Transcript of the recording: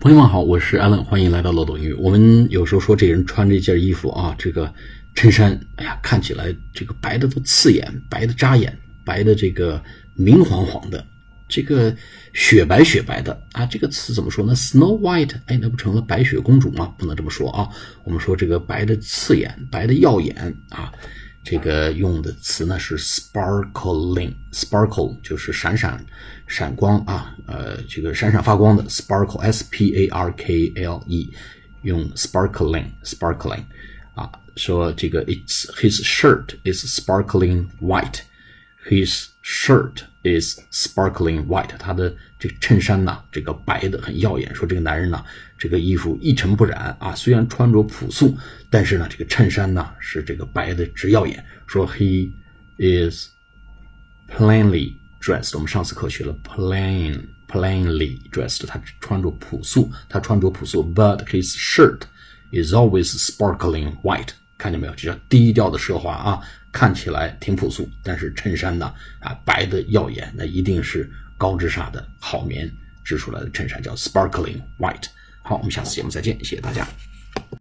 朋友们好，我是 Allen，欢迎来到漏斗英语。我们有时候说这人穿这件衣服啊，这个衬衫，哎呀，看起来这个白的都刺眼，白的扎眼，白的这个明晃晃的，这个雪白雪白的啊，这个词怎么说呢？Snow White，哎，那不成了白雪公主吗？不能这么说啊，我们说这个白的刺眼，白的耀眼啊。这个用的词呢是 sparkling，sparkle 就是闪闪闪光啊，呃，这个闪闪发光的 sparkle，s p a r k l e，用 sparkling，sparkling 啊，说这个 it's his shirt is sparkling white，his shirt is sparkling white，他的这个衬衫呐，这个白的很耀眼。说这个男人呢，这个衣服一尘不染啊，虽然穿着朴素，但是呢，这个衬衫呢是这个白的直耀眼。说 he is plainly dressed，我们上次课学了 plain plainly dressed，他穿着朴素，他穿着朴素，but his shirt is always sparkling white。看见没有？这叫低调的奢华啊，看起来挺朴素，但是衬衫呢啊白的耀眼，那一定是高智纱的好棉织出来的衬衫，叫 sparkling white。好，我们下次节目再见，谢谢大家。